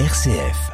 RCF.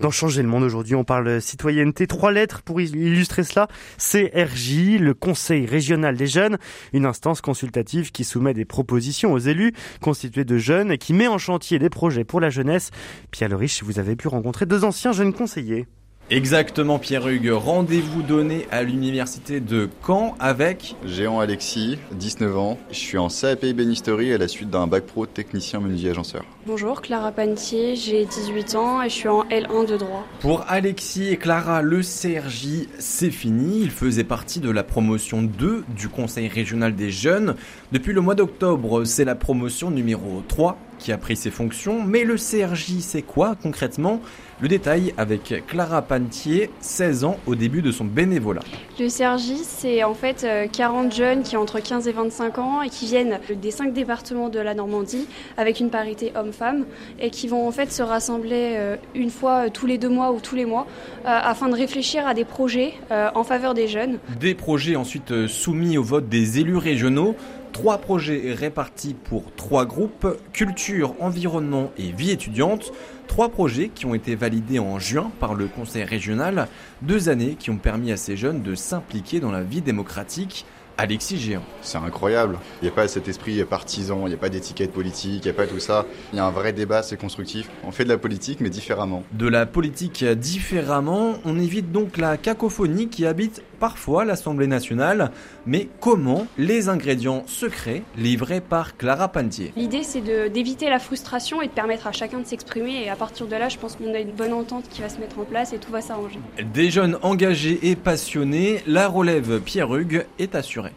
Dans Changer le monde aujourd'hui, on parle citoyenneté. Trois lettres pour illustrer cela. CRJ, le Conseil régional des jeunes, une instance consultative qui soumet des propositions aux élus, constituée de jeunes et qui met en chantier des projets pour la jeunesse. Pierre Le Riche, vous avez pu rencontrer deux anciens jeunes conseillers. Exactement Pierre Hugues, rendez-vous donné à l'université de Caen avec Géant Alexis, 19 ans. Je suis en CAP bénisterie à la suite d'un bac pro technicien menuisier agenceur. Bonjour, Clara Pantier, j'ai 18 ans et je suis en L1 de droit. Pour Alexis et Clara, le CRJ, c'est fini. Il faisait partie de la promotion 2 du Conseil régional des jeunes. Depuis le mois d'octobre, c'est la promotion numéro 3 qui a pris ses fonctions. Mais le CRJ, c'est quoi concrètement? Le détail avec Clara Pantier, 16 ans au début de son bénévolat. Le CRJ, c'est en fait 40 euh, jeunes qui ont entre 15 et 25 ans et qui viennent des 5 départements de la Normandie avec une parité homme-femme et qui vont en fait se rassembler euh, une fois euh, tous les deux mois ou tous les mois afin de réfléchir à des projets en faveur des jeunes. Des projets ensuite soumis au vote des élus régionaux Trois projets répartis pour trois groupes, culture, environnement et vie étudiante. Trois projets qui ont été validés en juin par le Conseil régional. Deux années qui ont permis à ces jeunes de s'impliquer dans la vie démocratique. Alexis Géant. C'est incroyable. Il n'y a pas cet esprit partisan, il n'y a pas d'étiquette politique, il n'y a pas tout ça. Il y a un vrai débat, c'est constructif. On fait de la politique, mais différemment. De la politique différemment, on évite donc la cacophonie qui habite parfois l'Assemblée nationale. Mais comment les ingrédients secrets livrés par Clara Pantier L'idée, c'est d'éviter la frustration et de permettre à chacun de s'exprimer. Et à partir de là, je pense qu'on a une bonne entente qui va se mettre en place et tout va s'arranger. Des jeunes engagés et passionnés, la relève Pierre Hugues est assurée.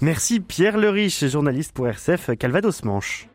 Merci Pierre Le Riche, journaliste pour RCF Calvados Manche.